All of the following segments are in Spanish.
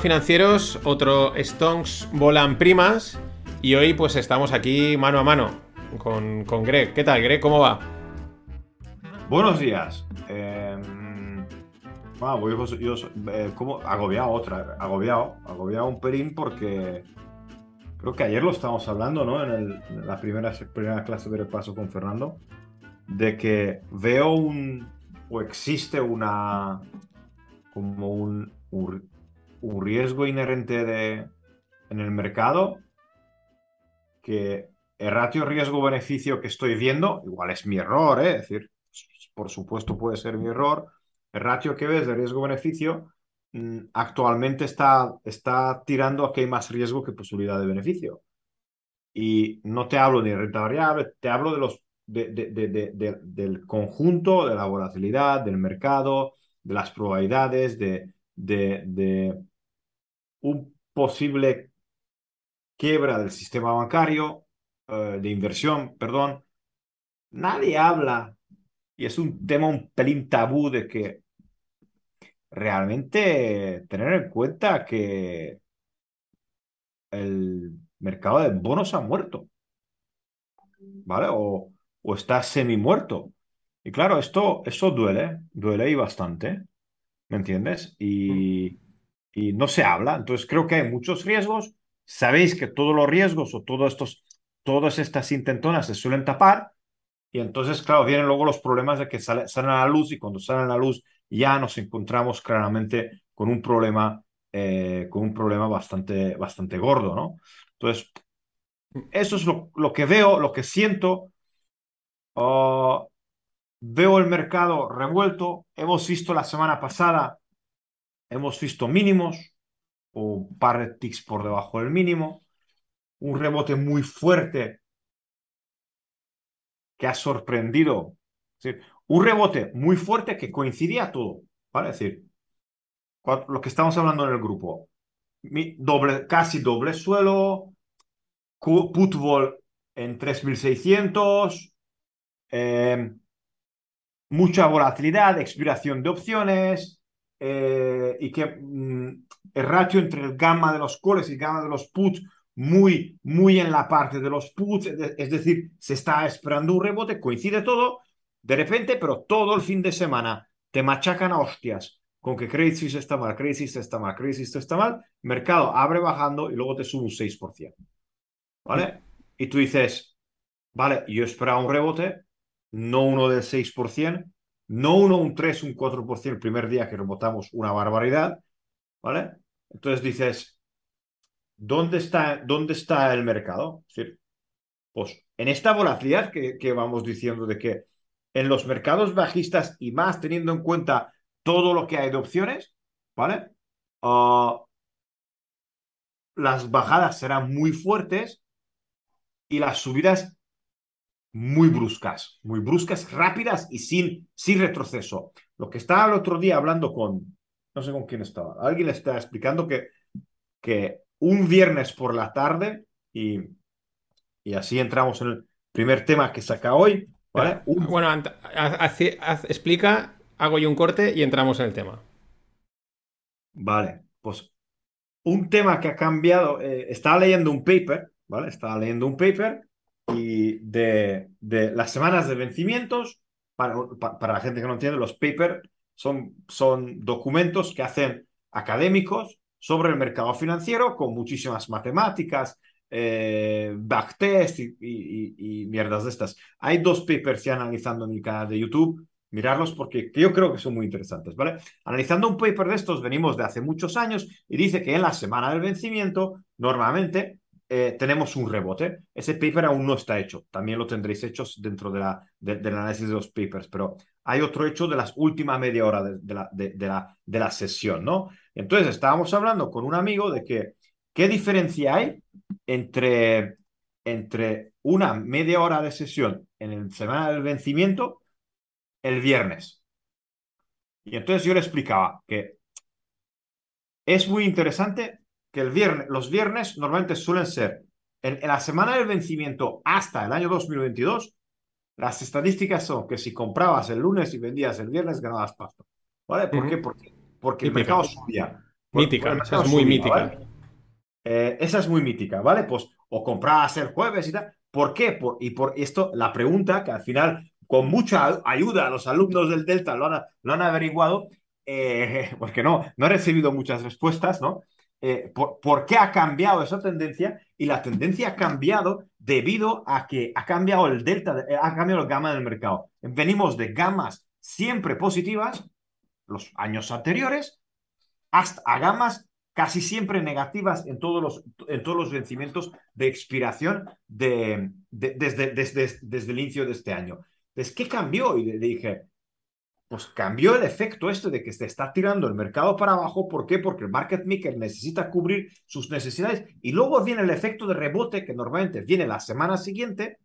financieros, otro Stonks volan primas y hoy pues estamos aquí mano a mano con, con Greg. ¿Qué tal, Greg? ¿Cómo va? Buenos días. Eh, voy, yo, eh, como agobiado otra, agobiado, agobiado un pelín porque creo que ayer lo estábamos hablando, ¿no? En, el, en la primera, primera clase de repaso con Fernando, de que veo un, o existe una, como un, un, riesgo inherente de, en el mercado que el ratio riesgo-beneficio que estoy viendo, igual es mi error, ¿eh? es decir, por supuesto puede ser mi error, el ratio que ves de riesgo-beneficio mm, actualmente está, está tirando a que hay más riesgo que posibilidad de beneficio. Y no te hablo de renta variable, te hablo de los, de, del conjunto, de la volatilidad, del mercado, de las probabilidades, de, de, un posible quiebra del sistema bancario, eh, de inversión, perdón. Nadie habla, y es un tema un pelín tabú de que realmente tener en cuenta que el mercado de bonos ha muerto, ¿vale? O, o está semi muerto. Y claro, esto, eso duele, duele y bastante, ¿me entiendes? Y, y no se habla, entonces creo que hay muchos riesgos. Sabéis que todos los riesgos o todos estos, todas estas intentonas se suelen tapar y entonces, claro, vienen luego los problemas de que salen a la luz y cuando salen a la luz ya nos encontramos claramente con un problema, eh, con un problema bastante, bastante gordo, ¿no? Entonces, eso es lo, que veo, lo que siento. Oh, veo el mercado revuelto. Hemos visto la semana pasada, hemos visto mínimos o par ticks por debajo del mínimo. Un rebote muy fuerte que ha sorprendido. un rebote muy fuerte que coincidía todo. ¿vale? Es decir, lo que estamos hablando en el grupo. Doble, casi doble suelo, put en 3600, eh, mucha volatilidad, expiración de opciones eh, y que mm, el ratio entre el gamma de los calls y el gamma de los puts muy, muy en la parte de los puts, es decir, se está esperando un rebote, coincide todo, de repente, pero todo el fin de semana te machacan a hostias con que Credit Suisse está mal, Credit Suisse está mal, Credit Suisse está mal, mercado abre bajando y luego te sube un 6%. ¿Vale? Y tú dices, vale, yo esperaba un rebote, no uno del 6%, no uno un 3, un 4% el primer día que rebotamos una barbaridad, ¿vale? Entonces dices, ¿dónde está, dónde está el mercado? pues en esta volatilidad que, que vamos diciendo de que en los mercados bajistas y más teniendo en cuenta todo lo que hay de opciones, ¿vale? Ah, las bajadas serán muy fuertes y las subidas muy bruscas, muy bruscas, rápidas y sin, sin retroceso. Lo que estaba el otro día hablando con, no sé con quién estaba, alguien le estaba explicando que, que un viernes por la tarde, y, y así entramos en el primer tema que saca hoy. ¿vale? Bueno, explica, hago yo un corte y entramos en el tema. Vale, pues un tema que ha cambiado, eh, estaba leyendo un paper, ¿vale? Estaba leyendo un paper y de, de las semanas de vencimientos, para, para, la gente que no entiende, los papers son, son documentos que hacen académicos sobre el mercado financiero con muchísimas matemáticas, eh, backtest y, y, mierdas de estas. Hay dos papers ya analizando en mi canal de YouTube, mirarlos porque yo creo que son muy interesantes, ¿vale? Analizando un paper de estos, venimos de hace muchos años y dice que en la semana del vencimiento, normalmente eh, tenemos un rebote. Ese paper aún no está hecho. También lo tendréis hecho dentro de la, del análisis de los papers, pero hay otro hecho de las últimas media hora de, la, de, la, de la sesión, ¿no? Entonces estábamos hablando con un amigo de que qué diferencia hay entre, entre una media hora de sesión en el semana del vencimiento el viernes. Y entonces yo le explicaba que es muy interesante que el viernes, los viernes normalmente suelen ser en, la semana del vencimiento hasta el año 2022, las estadísticas son que si comprabas el lunes y vendías el viernes, ganabas pasta. ¿Vale? ¿Por qué? Porque, porque el mercado subía. Mítica, esa es muy mítica. Eh, esa es muy mítica, ¿vale? Pues o comprabas el jueves y tal. ¿Por qué? Por, y por esto, la pregunta que al final, con mucha ayuda a los alumnos del Delta lo han, lo han averiguado, eh, porque no, no he recibido muchas respuestas, ¿no? Eh, por, qué ha cambiado esa tendencia? Y la tendencia ha cambiado debido a que ha cambiado el delta, ha cambiado la gama del mercado. Venimos de gamas siempre positivas, los años anteriores, hasta gamas casi siempre negativas en todos los, en todos los vencimientos de expiración de, desde, desde, desde, el inicio de este año. Entonces, ¿qué cambió? Y le dije, pues cambió el efecto este de que se está tirando el mercado para abajo. ¿Por qué? Porque el market maker necesita cubrir sus necesidades y luego viene el efecto de rebote que normalmente viene la semana siguiente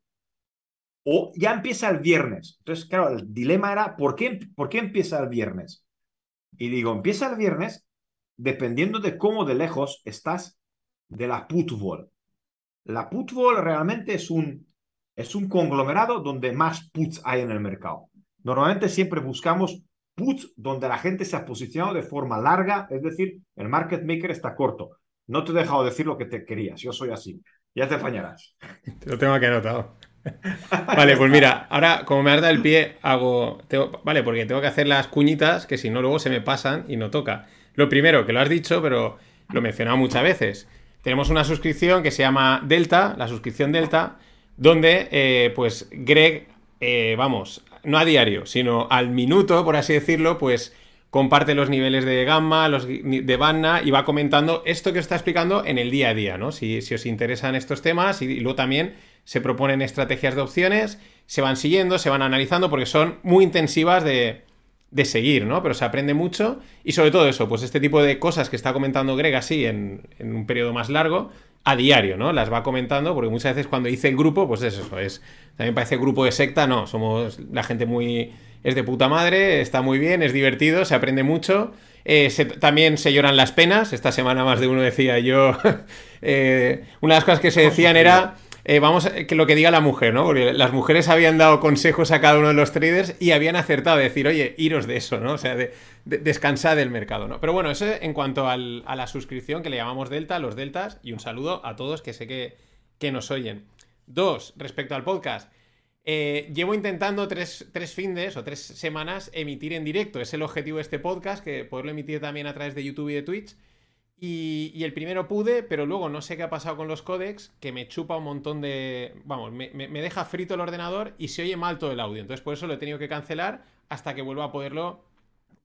o ya empieza el viernes. Entonces, claro, el dilema era, ¿por qué, ¿por qué empieza el viernes? Y digo, empieza el viernes dependiendo de cómo de lejos estás de la put wall. La put wall realmente es un, es un conglomerado donde más puts hay en el mercado. Normalmente siempre buscamos puts donde la gente se ha posicionado de forma larga, es decir, el market maker está corto. No te he dejado decir lo que te querías, yo soy así. Ya te apañarás. Lo tengo aquí anotado. vale, pues mira, ahora como me dado el pie, hago. vale, porque tengo que hacer las cuñitas que si no luego se me pasan y no toca. Lo primero, que lo has dicho, pero lo he mencionado muchas veces. Tenemos una suscripción que se llama Delta, la suscripción Delta, donde eh, pues Greg, eh, vamos, no a diario, sino al minuto, por así decirlo, pues comparte los niveles de gamma, los de banna y va comentando esto que os está explicando en el día a día, ¿no? Si, os interesan estos temas y, luego también se proponen estrategias de opciones, se van siguiendo, se van analizando porque son muy intensivas de, de seguir, ¿no? Pero se aprende mucho y sobre todo eso, pues este tipo de cosas que está comentando Greg así en, un periodo más largo, a diario, ¿no? Las va comentando porque muchas veces cuando dice el grupo, pues es eso, es, también parece grupo de secta, no, somos la gente muy, es de puta madre, está muy bien, es divertido, se aprende mucho. Eh, también se lloran las penas. Esta semana más de uno decía yo. Eh, una de las cosas que se decían era eh, vamos, que lo que diga la mujer, ¿no? Porque las mujeres habían dado consejos a cada uno de los traders y habían acertado de decir, oye, iros de eso, ¿no? O sea, de, descansar del mercado, ¿no? Pero bueno, eso en cuanto a la suscripción que le llamamos Delta, los Deltas, y un saludo a todos que sé que, que nos oyen. Dos, respecto al podcast. Eh, llevo intentando tres, tres findes o tres semanas emitir en directo. Es el objetivo de este podcast, que poderlo emitir también a través de YouTube y de Twitch. Y, el primero pude, pero luego no sé qué ha pasado con los códecs, que me chupa un montón de... Vamos, me, deja frito el ordenador y se oye mal todo el audio. Entonces por eso lo he tenido que cancelar hasta que vuelva a poderlo,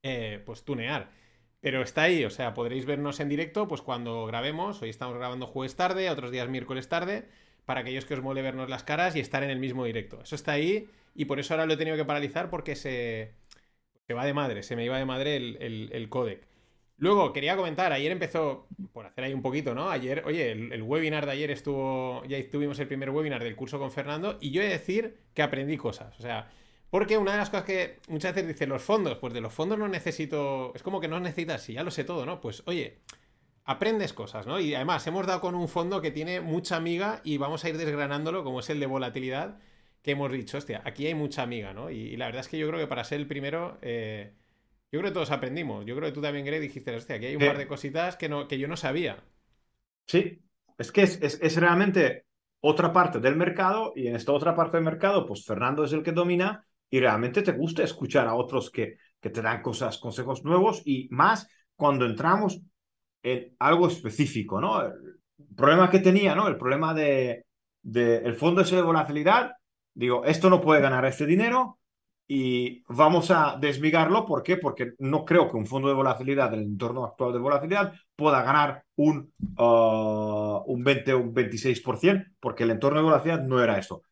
eh, pues, tunear. Pero está ahí, o sea, podréis vernos en directo, pues cuando grabemos. Hoy estamos grabando jueves tarde, otros días miércoles tarde, para aquellos que os mole vernos las caras y estar en el mismo directo. Eso está ahí y por eso ahora lo he tenido que paralizar porque se, se va de madre, se me iba de madre el, el codec. Luego, quería comentar, ayer empezó, por hacer ahí un poquito, ¿no? Ayer, oye, el, webinar de ayer estuvo, ya tuvimos el primer webinar del curso con Fernando y yo he de decir que aprendí cosas, o sea, porque una de las cosas que muchas veces dicen los fondos, pues de los fondos no necesito, es como que no necesitas, si ya lo sé todo, ¿no? Pues oye, aprendes cosas, ¿no? Y además hemos dado con un fondo que tiene mucha amiga y vamos a ir desgranándolo, como es el de volatilidad, que hemos dicho, hostia, aquí hay mucha amiga, ¿no? Y, la verdad es que yo creo que para ser el primero... Eh, yo creo que todos aprendimos. Yo creo que tú también, Greg, dijiste, hostia, aquí hay un par de cositas que, no, que yo no sabía. Sí, es que es, es, realmente otra parte del mercado y en esta otra parte del mercado, pues Fernando es el que domina y realmente te gusta escuchar a otros que, que te dan cosas, consejos nuevos y más cuando entramos en algo específico, ¿no? El problema que tenía, ¿no? El problema de, de el fondo ese de volatilidad, digo, esto no puede ganar este dinero, y vamos a desmigarlo. ¿Por qué? Porque no creo que un fondo de volatilidad del entorno actual de volatilidad pueda ganar un, uh, un 20 o un 26%, porque el entorno de volatilidad no era eso.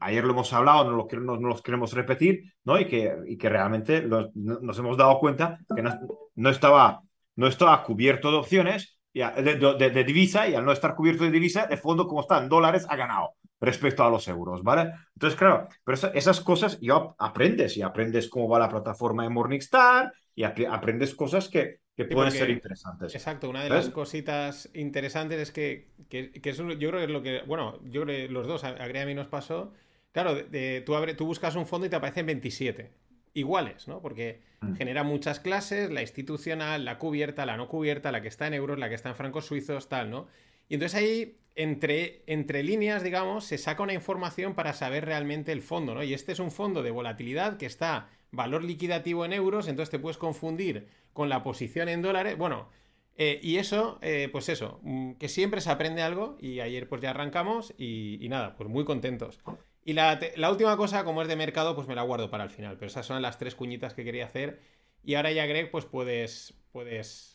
Ayer lo hemos hablado, no lo, los queremos repetir, ¿no? Y que, y que realmente nos hemos dado cuenta que no, no, estaba, no estaba cubierto de opciones, de, de, de divisa, y al no estar cubierto de divisa, el fondo, como está en dólares, ha ganado respecto a los euros, ¿vale? Entonces, claro, pero esas cosas yo aprendes y aprendes cómo va la plataforma de Morningstar y aprendes cosas que, que pueden ser interesantes. Exacto, una de las cositas interesantes es que, que, eso yo creo que es lo que, bueno, yo creo que los dos, a, a mí nos pasó, claro, de, tú, abre, tú buscas un fondo y te aparecen 27. iguales, ¿no? Porque Mm. genera muchas clases, la institucional, la cubierta, la no cubierta, la que está en euros, la que está en francos suizos, tal, ¿no? Y entonces ahí, entre, entre líneas, digamos, se saca una información para saber realmente el fondo, ¿no? Y este es un fondo de volatilidad que está valor liquidativo en euros, entonces te puedes confundir con la posición en dólares. Bueno, eh, y eso, eh, pues eso, mm, que siempre se aprende algo y ayer pues ya arrancamos y, nada, pues muy contentos. Y la, la última cosa, como es de mercado, pues me la guardo para el final, pero esas son las tres cuñitas que quería hacer. Y ahora ya, Greg, pues puedes, puedes...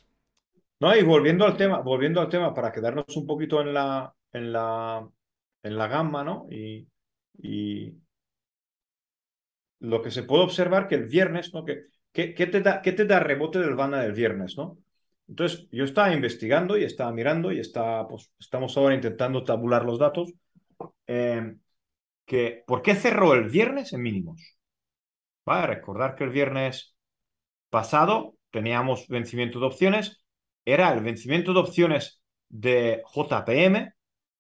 No, y volviendo al tema, volviendo al tema, para quedarnos un poquito en la, en la, en la gama, ¿no? Y, y lo que se puede observar que el viernes, ¿no? Que, que- ¿qué te da, te da rebote del Vanda del viernes, ¿no? Entonces, yo estaba investigando y estaba mirando y está, pues, estamos ahora intentando tabular los datos. eh, que, ¿por qué cerró el viernes en mínimos? ¿Vale? Recordar que el viernes pasado teníamos vencimiento de opciones, era el vencimiento de opciones de JPM,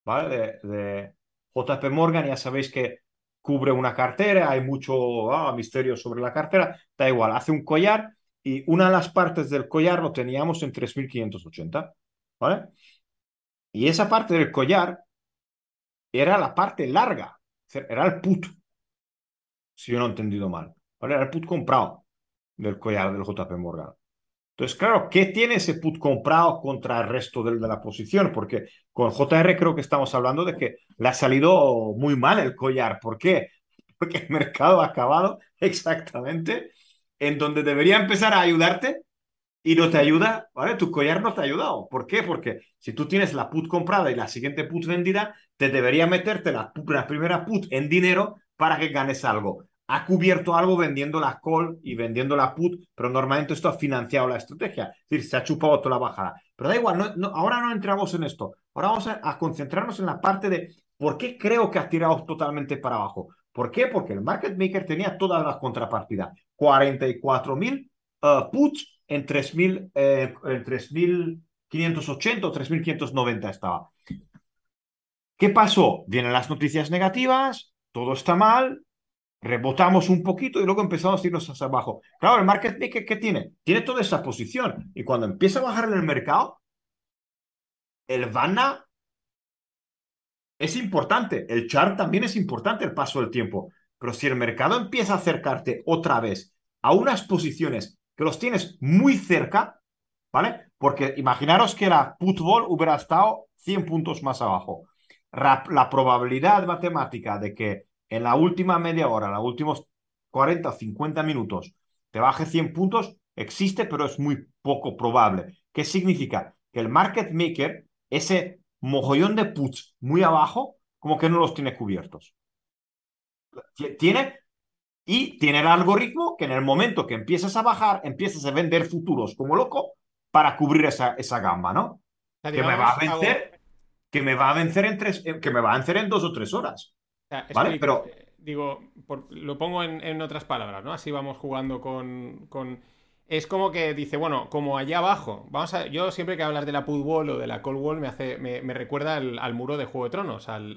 ¿vale? De, de JP Morgan, ya sabéis que cubre una cartera, hay mucho ah, misterio sobre la cartera, da igual, hace un collar y una de las partes del collar lo teníamos en 3.580, ¿vale? Y esa parte del collar era la parte larga, era el put, si no he entendido mal, ¿vale? Era el put comprado del collar del JP Morgan. Entonces, claro, ¿qué tiene ese put comprado contra el resto del, de la posición? Porque con JR creo que estamos hablando de que le ha salido muy mal el collar. ¿Por qué? Porque el mercado ha acabado exactamente en donde debería empezar a ayudarte y no te ayuda, ¿vale? Tu collar no te ha ayudado. ¿Por qué? Porque si tú tienes la put comprada y la siguiente put vendida, te debería meterte la, la primera put en dinero para que ganes algo. Ha cubierto algo vendiendo la call y vendiendo la put, pero normalmente esto ha financiado la estrategia. Es decir, se ha chupado toda la bajada. Pero da igual, ahora no entramos en esto. Ahora vamos a, concentrarnos en la parte de por qué creo que ha tirado totalmente para abajo. ¿Por qué? Porque el market maker tenía todas las contrapartidas. 44.000 uh, puts en 3.000, eh, en 3.580 o 3.590 estaba. ¿Qué pasó? Vienen las noticias negativas, todo está mal, rebotamos un poquito y luego empezamos a irnos hacia abajo. Claro, el market maker, ¿qué tiene? Tiene toda esa posición. Y cuando empieza a bajar en el mercado, el VANA es importante. El chart también es importante el paso del tiempo. Pero si el mercado empieza a acercarte otra vez a unas posiciones que los tienes muy cerca, ¿vale? Porque imaginaros que la putball hubiera estado 100 puntos más abajo. La, la probabilidad matemática de que en la última media hora, en los últimos 40 o 50 minutos, te baje 100 puntos, existe, pero es muy poco probable. ¿Qué significa? Que el market maker, ese mojollón de puts muy abajo, como que no los tiene cubiertos. Tiene y tiene el algoritmo que en el momento que empiezas a bajar, empiezas a vender futuros como loco para cubrir esa, esa gama, ¿no? Que me va a vencer, que me va a vencer en tres, que me va a vencer en dos o tres horas. Sea, ¿Vale? explico, Pero eh, digo, por- lo pongo en, en otras palabras, ¿no? Así vamos jugando con, con- Es como que dice, bueno, como allá abajo, vamos a... Yo siempre que hablas de la put wall o de la call wall me hace, me, me recuerda al, al muro de Juego de Tronos, al,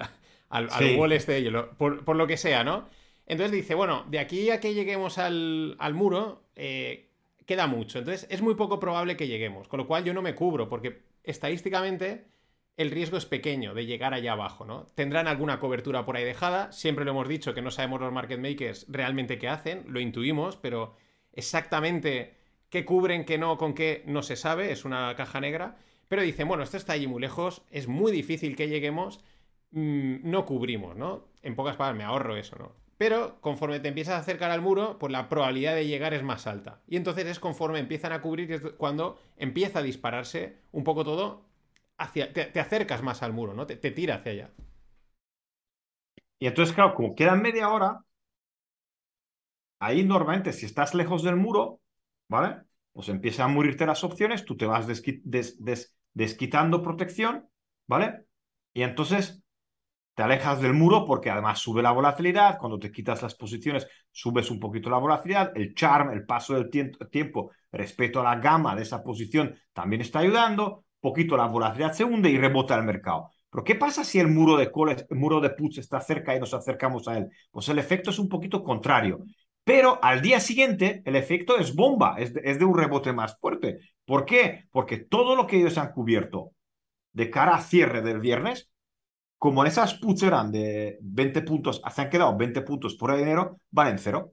al, wall este de hielo, por, por lo que sea, ¿no? Entonces dice, bueno, de aquí a que lleguemos al, al muro, eh, queda mucho. Entonces es muy poco probable que lleguemos, con lo cual yo no me cubro, porque estadísticamente el riesgo es pequeño de llegar allá abajo, ¿no? Tendrán alguna cobertura por ahí dejada. Siempre lo hemos dicho que no sabemos los market makers realmente qué hacen, lo intuimos, pero exactamente qué cubren, qué no, con qué no se sabe, es una caja negra. Pero dicen, bueno, esto está allí muy lejos, es muy difícil que lleguemos, mm, no cubrimos, ¿no? En pocas palabras, me ahorro eso, ¿no? Pero conforme te empiezas a acercar al muro, pues la probabilidad de llegar es más alta. Y entonces es conforme empiezan a cubrir cuando empieza a dispararse un poco todo hacia. Te, te acercas más al muro, ¿no? Te, te tira hacia allá. Y entonces, claro, como queda media hora, ahí normalmente si estás lejos del muro, ¿vale? Pues empiezan a morirte las opciones, tú te vas desqui- des- des- desquitando protección, ¿vale? Y entonces te alejas del muro porque además sube la volatilidad, cuando te quitas las posiciones subes un poquito la volatilidad, el charm, el paso del tiempo respecto a la gama de esa posición también está ayudando, poquito la volatilidad se hunde y rebota el mercado. Pero ¿qué pasa si el muro de calls, el muro de puts está cerca y nos acercamos a él? Pues el efecto es un poquito contrario. Pero al día siguiente el efecto es bomba, es de, un rebote más fuerte. ¿Por qué? Porque todo lo que ellos han cubierto de cara a cierre del viernes, como en esas puts eran de 20 puntos, se han quedado 20 puntos por dinero, van en cero.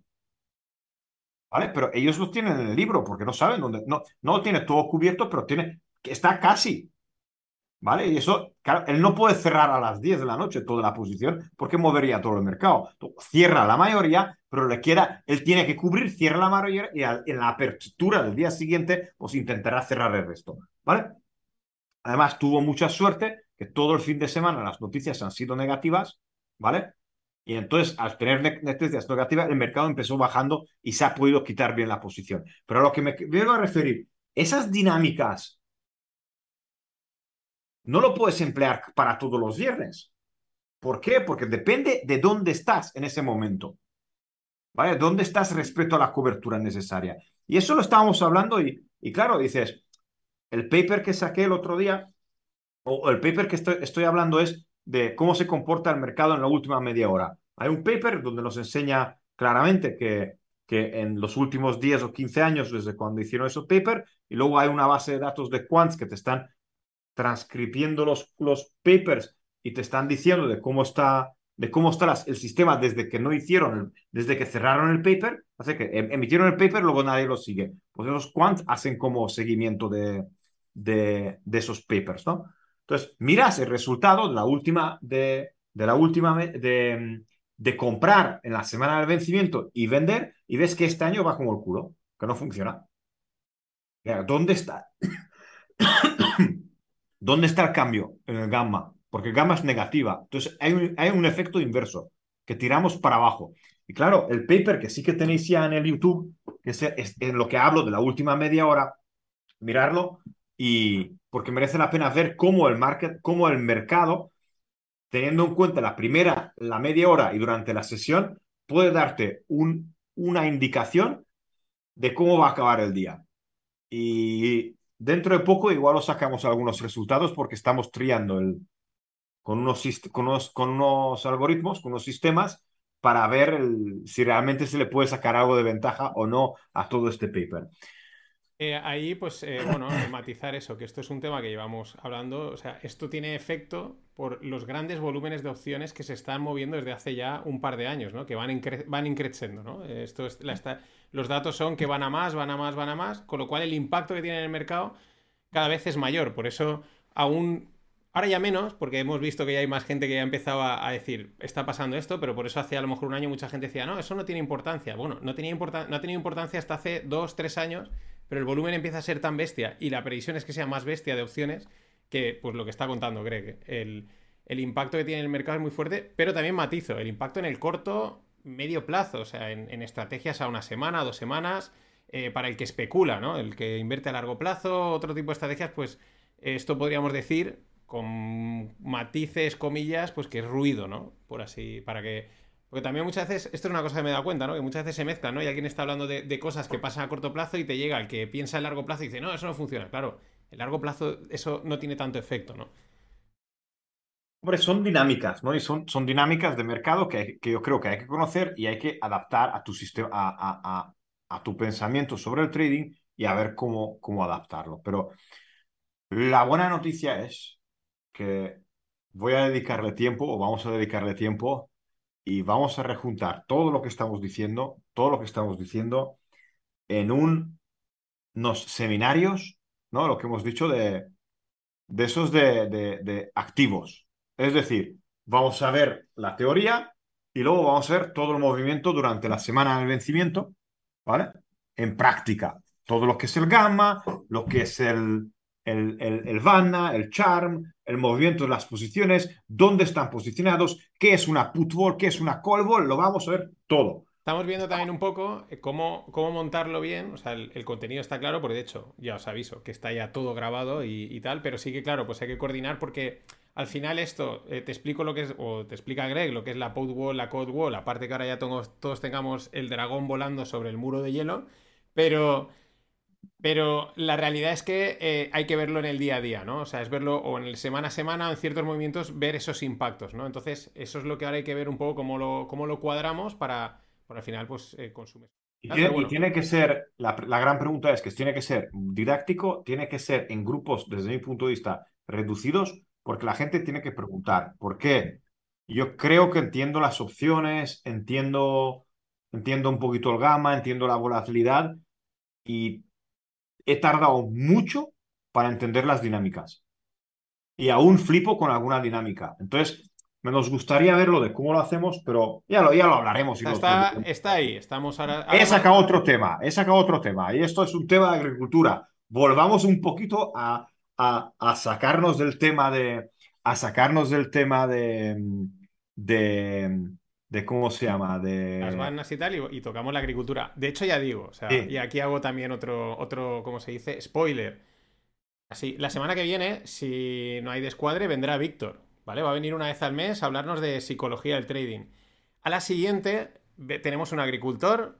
¿Vale? Pero ellos lo tienen en el libro porque no saben dónde. No, no lo tiene todo cubierto, pero tiene. Está casi. ¿Vale? Y eso, claro, él no puede cerrar a las 10 de la noche toda la posición porque movería todo el mercado. Cierra la mayoría, pero le queda, él tiene que cubrir, cierra la mayoría y en la apertura del día siguiente, pues intentará cerrar el resto. ¿Vale? Además, tuvo mucha suerte que todo el fin de semana las noticias han sido negativas, ¿vale? Y entonces, al tener noticias negativas, el mercado empezó bajando y se ha podido quitar bien la posición. Pero a lo que me quiero referir, esas dinámicas no lo puedes emplear para todos los viernes. ¿Por qué? Porque depende de dónde estás en ese momento. ¿Vale? ¿Dónde estás respecto a la cobertura necesaria? Y eso lo estábamos hablando y, y claro, dices, el paper que saqué el otro día, o el paper que estoy, estoy hablando es de cómo se comporta el mercado en la última media hora. Hay un paper donde nos enseña claramente que, que en los últimos 10 o 15 años, desde cuando hicieron esos paper, y luego hay una base de datos de quants que te están transcribiendo los, los papers y te están diciendo de cómo está, de cómo está el sistema desde que no hicieron, desde que cerraron el paper, hace que em, emitieron el paper, luego nadie lo sigue. Pues esos quants hacen como seguimiento de, de, de esos papers, ¿no? Entonces, miras el resultado de la última, de, de la última, de, de comprar en la semana del vencimiento y vender, y ves que este año va como el culo, que no funciona. ¿Dónde está? ¿Dónde está el cambio en el gamma? Porque gamma es negativa. Entonces hay un, hay un efecto inverso, que tiramos para abajo. Y claro, el paper que sí que tenéis ya en el YouTube, que es, en lo que hablo de la última media hora, mirarlo y porque merece la pena ver cómo el, market, cómo el mercado, teniendo en cuenta la primera, la media hora y durante la sesión, puede darte un, una indicación de cómo va a acabar el día. Y Dentro de poco igual os sacamos algunos resultados porque estamos triando el, con, unos, con, unos, con unos algoritmos, con unos sistemas para ver si realmente se le puede sacar algo de ventaja o no a todo este paper. Eh, ahí, pues, eh, bueno, matizar eso, que esto es un tema que llevamos hablando. O sea, esto tiene efecto por los grandes volúmenes de opciones que se están moviendo desde hace ya un par de años, ¿no? Que van, van increciendo, ¿no? Esto es, la, los datos son que van a más, van a más, van a más, con lo cual el impacto que tiene en el mercado cada vez es mayor. Por eso aún, ahora ya menos, porque hemos visto que ya hay más gente que ya ha empezado a, decir, está pasando esto, pero por eso hace a lo mejor un año mucha gente decía, no, eso no tiene importancia. Bueno, no, tenía no ha tenido importancia hasta hace dos, tres años, pero el volumen empieza a ser tan bestia y la previsión es que sea más bestia de opciones que, pues lo que está contando Greg, el, el impacto que tiene en el mercado es muy fuerte, pero también matizo, el impacto en el corto medio plazo, o sea, en, estrategias a una semana, dos semanas, eh, para el que especula, ¿no? El que invierte a largo plazo, otro tipo de estrategias, pues esto podríamos decir con matices, comillas, pues que es ruido, ¿no? Por así, para que... Porque también muchas veces, esto es una cosa que me he dado cuenta, ¿no? Que muchas veces se mezclan, ¿no? Y alguien está hablando de, cosas que pasan a corto plazo y te llega el que piensa en largo plazo y dice, no, eso no funciona. Claro, en largo plazo eso no tiene tanto efecto, ¿no? Hombre, son dinámicas, ¿no? Y son, dinámicas de mercado que, yo creo que hay que conocer y hay que adaptar a tu sistema, a, a, a, tu pensamiento sobre el trading y a ver cómo, cómo adaptarlo. Pero la buena noticia es que voy a dedicarle tiempo o vamos a dedicarle tiempo y vamos a rejuntar todo lo que estamos diciendo, todo lo que estamos diciendo en un, unos seminarios, ¿no? Lo que hemos dicho de, de esos de, de, activos, es decir, vamos a ver la teoría y luego vamos a ver todo el movimiento durante la semana del vencimiento, ¿vale? En práctica, todo lo que es el gamma, lo que es el, el, el, el Vanna, el Charm, el movimiento de las posiciones, dónde están posicionados, qué es una put ball, qué es una call ball, lo vamos a ver todo. Estamos viendo también un poco eh, cómo, cómo montarlo bien. O sea, el, contenido está claro, porque de hecho, ya os aviso que está ya todo grabado y, y, tal, pero sí que, claro, pues hay que coordinar porque al final esto, eh, te explico lo que es, o te explica Greg, lo que es la Pod Wall, la Code Wall, aparte que ahora ya todos, tengamos el dragón volando sobre el muro de hielo, pero, pero la realidad es que eh, hay que verlo en el día a día, ¿no? O sea, es verlo o en el semana a semana o en ciertos movimientos, ver esos impactos, ¿no? Entonces, eso es lo que ahora hay que ver un poco cómo lo, cómo lo cuadramos para, Por al final, pues eh, consumes. Y Ah, tiene, y tiene que ser, la, la gran pregunta es que tiene que ser didáctico, tiene que ser en grupos, desde mi punto de vista, reducidos, porque la gente tiene que preguntar, ¿por qué? Yo creo que entiendo las opciones, entiendo, entiendo un poquito el gamma, entiendo la volatilidad y he tardado mucho para entender las dinámicas. Y aún flipo con alguna dinámica. Entonces, me nos gustaría verlo de cómo lo hacemos, pero ya lo, ya lo hablaremos. Está, está, está ahí, estamos ahora. He sacado otro tema, he sacado otro tema, y esto es un tema de agricultura. Volvamos un poquito a, a, a sacarnos del tema de, a sacarnos del tema de, de, de ¿cómo se llama? De, las vanas y tal, y, y tocamos la agricultura. De hecho, ya digo, o sea, Sí. y aquí hago también otro, otro, ¿cómo se dice? Spoiler. Así, la semana que viene, si no hay descuadre, vendrá Víctor, ¿vale? Va a venir una vez al mes a hablarnos de psicología del trading. A la siguiente, tenemos un agricultor,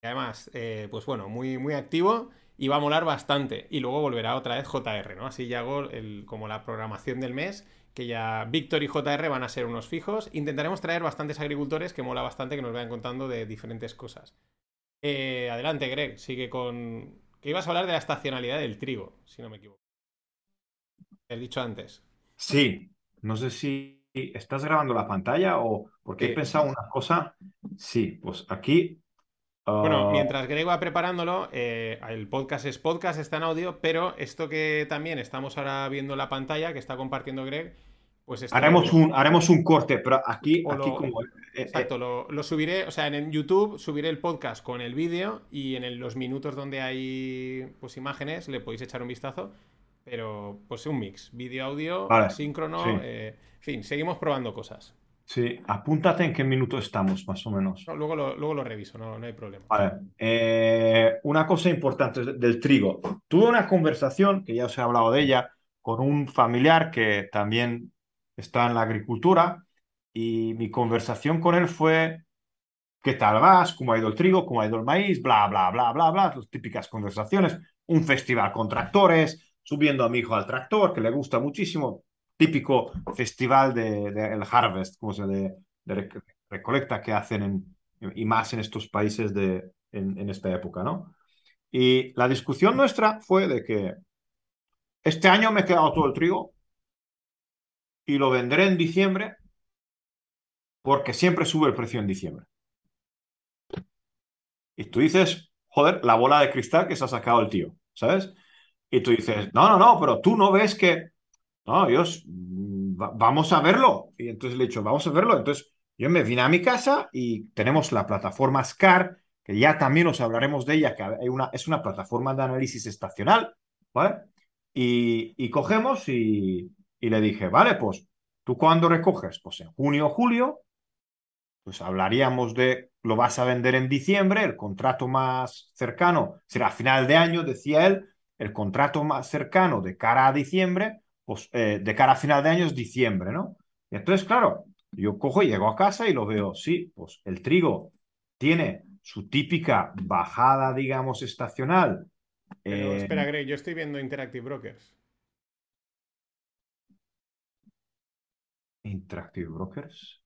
que además, eh, pues bueno, muy, muy activo y va a molar bastante. Y luego volverá otra vez JR, ¿no? Así ya hago el- como la programación del mes, que ya Víctor y JR van a ser unos fijos. Intentaremos traer bastantes agricultores que mola bastante que nos vayan contando de diferentes cosas. Eh, adelante, Greg, sigue con... Que ibas a hablar de la estacionalidad del trigo, si no me equivoco. Te he dicho antes. Sí, no sé si estás grabando la pantalla o porque he pensado una cosa. Sí, pues aquí. Bueno, ah, mientras Greg va preparándolo, eh, el podcast es podcast, está en audio, pero esto que también estamos ahora viendo en la pantalla, que está compartiendo Greg, pues haremos un, haremos un corte, pero aquí, O aquí lo- como. eh, eh, Exacto, lo, lo subiré, o sea, en, YouTube subiré el podcast con el vídeo y en el- los minutos donde hay pues imágenes le podéis echar un vistazo, pero pues un mix, vídeo, audio, Vale, síncrono, sí. en fin, seguimos probando cosas. Sí, apúntate en qué minuto estamos, más o menos. No, luego, lo, luego lo reviso, no, no hay problema. Eh, una cosa importante de- del trigo. Tuve una conversación, que ya os he hablado de ella, con un familiar que también está en la agricultura y mi conversación con él fue, ¿qué tal vas? ¿Cómo ha ido el trigo? ¿Cómo ha ido el maíz? Bla, bla, bla, bla, bla. Las típicas conversaciones. Un festival con tractores, subiendo a mi hijo al tractor, que le gusta muchísimo. Típico festival de, el harvest, como se de, de rec- recolecta que hacen en, y más en estos países de, en, en esta época, ¿no? Y la discusión nuestra fue de que este año me he quedado todo el trigo y lo venderé en diciembre porque siempre sube el precio en diciembre. Y tú dices, joder, la bola de cristal que se ha sacado el tío, ¿sabes? Y tú dices, no, no, no, pero tú no ves que, no, Dios, va- vamos a verlo. Y entonces le he dicho, vamos a verlo. Entonces yo me vine a mi casa y tenemos la plataforma SCAR, que ya también os hablaremos de ella, que una, es una plataforma de análisis estacional, ¿vale? Y, cogemos y, le dije, vale, pues, ¿tú cuándo recoges? Pues en junio o julio, pues hablaríamos de, lo vas a vender en diciembre, el contrato más cercano será final de año, decía él, el contrato más cercano de cara a diciembre, pues eh, de cara a final de año es diciembre, ¿no? Y entonces, claro, yo cojo y llego a casa y lo veo, sí, pues el trigo tiene su típica bajada, digamos, estacional. Pero eh, espera, Greg, yo estoy viendo Interactive Brokers. Interactive Brokers.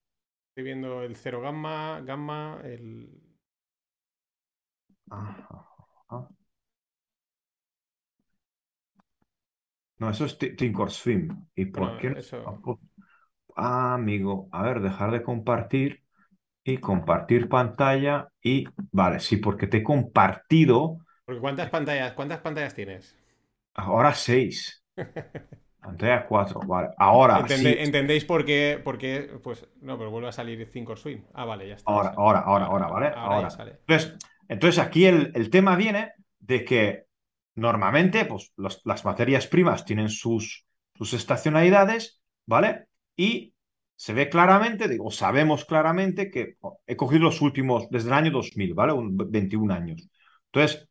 Estoy viendo el cero gamma, gamma, el... Ah, ah, No, eso es Thinkorswim. ¿Y por qué no? eso- Ah, amigo, a ver, dejar de compartir y compartir pantalla y vale, sí, porque te he compartido Porque ¿cuántas pantallas, cuántas pantallas tienes? ahora seis, pantalla cuatro, vale, ahora Entende- sí, ¿Entendéis por qué, por qué? Pues no, pero vuelve a salir Thinkorswim. Ah, vale, ya está. ahora, ya ahora, ahora, Ah, ahora, ¿vale? Ahora, sale. Entonces, entonces aquí el, el tema viene de que normalmente pues, las materias primas tienen sus, sus estacionalidades, ¿vale? Y se ve claramente, digo, sabemos claramente que oh, he cogido los últimos, desde el año 2000, ¿vale? Un 21 años. Entonces,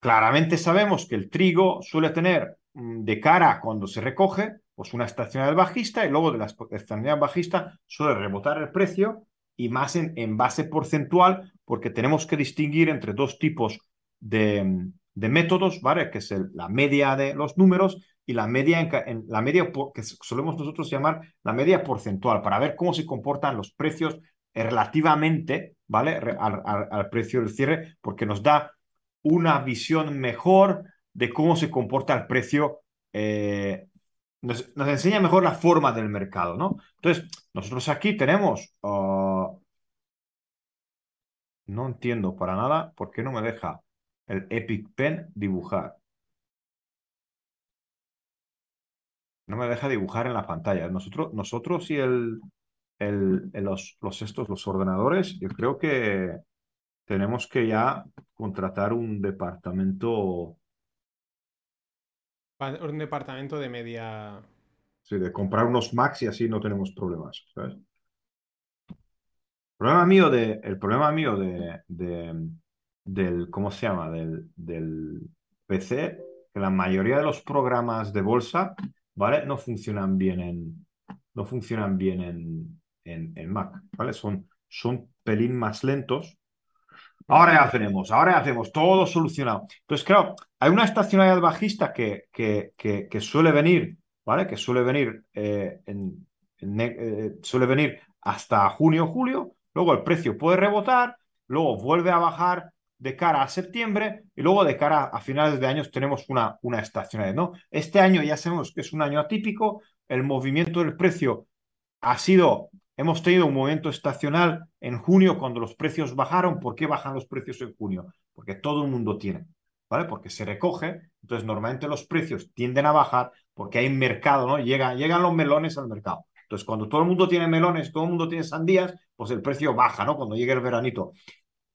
claramente sabemos que el trigo suele tener mm, de cara cuando se recoge, pues una estacionalidad bajista y luego de la estacionalidad bajista suele rebotar el precio y más en, en base porcentual, porque tenemos que distinguir entre dos tipos de, de métodos, ¿vale? Que es la media de los números y la media, en, en- la media por- que solemos nosotros llamar la media porcentual, para ver cómo se comportan los precios relativamente, ¿vale? Al, precio del cierre, porque nos da una visión mejor de cómo se comporta el precio. Eh, nos, enseña mejor la forma del mercado, ¿no? Entonces, nosotros aquí tenemos... Uh, no entiendo para nada por qué no me deja el Epic Pen dibujar. No me deja dibujar en la pantalla. Nosotros, nosotros y el, los, los, estos, los ordenadores, yo creo que tenemos que ya contratar un departamento. Un departamento de media. Sí, de comprar unos Macs y así no tenemos problemas. ¿sabes? El problema mío de. El problema mío de, del. ¿Cómo se llama? Del, del PC, que la mayoría de los programas de bolsa, ¿vale? No funcionan bien en. No funcionan bien en, en, Mac, ¿vale? Son, son pelín más lentos. Ahora ya hacemos, ahora ya hacemos, todo solucionado. Entonces, claro, hay una estacionalidad bajista que, que, que, suele venir, ¿vale? Que suele venir, eh, en, eh, suele venir hasta junio, julio, luego el precio puede rebotar, luego vuelve a bajar de cara a septiembre y luego de cara a finales de años tenemos una, una estacionalidad, ¿no? Este año ya sabemos que es un año atípico, el movimiento del precio ha sido Hemos tenido un momento estacional en junio cuando los precios bajaron. ¿Por qué bajan los precios en junio? Porque todo el mundo tiene, ¿vale? Porque se recoge. Entonces, normalmente los precios tienden a bajar porque hay mercado, ¿no? llegan los melones al mercado. Entonces, cuando todo el mundo tiene melones, todo el mundo tiene sandías, pues el precio baja, ¿no? Cuando llegue el veranito.